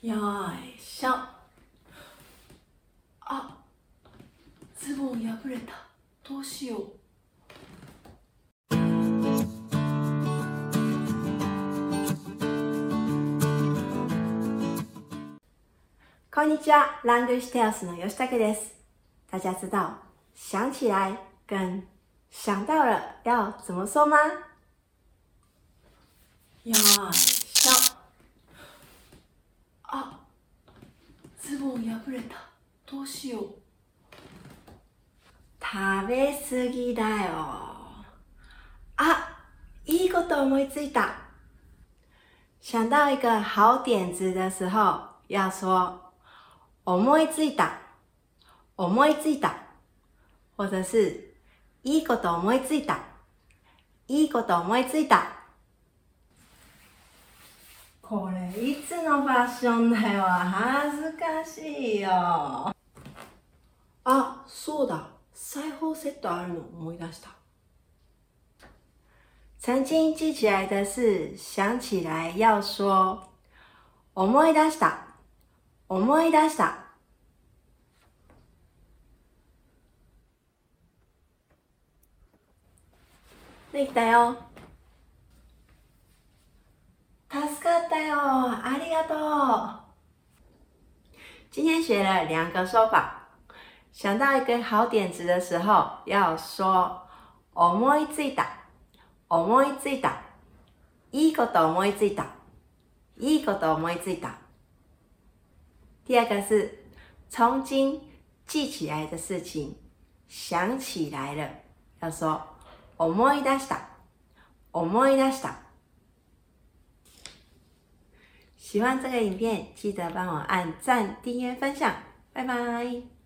よいしょ。あズボン破れた。どうしよう。こんにちは，Language Tales の吉武です。大家知道想起来跟想到了要怎么说吗？よいしょあズボン破れたどうしよう食べ過ぎだよ。啊，いいこと思いついた。想到一个好点子的时候，要说思いついた、思いついた，或者是いいこと思いついた、いいこと思いついた。これいつのファッションだよ。恥ずかしいよ。あそうだ裁縫セットあるの思い出した曾经记起来的事，想起来要说思い出した、思い出した。できたよ。助かったよ。ありがとう。今天学了两个说法，想到一个好点子的时候，要说思いついた。思いついた。いいこと思いついた。いいこと思いついた。第二个是从今记起来的事情，想起来了，要说思い出した。思い出した。 喜欢这个影片，记得帮我按赞、订阅、分享，拜拜。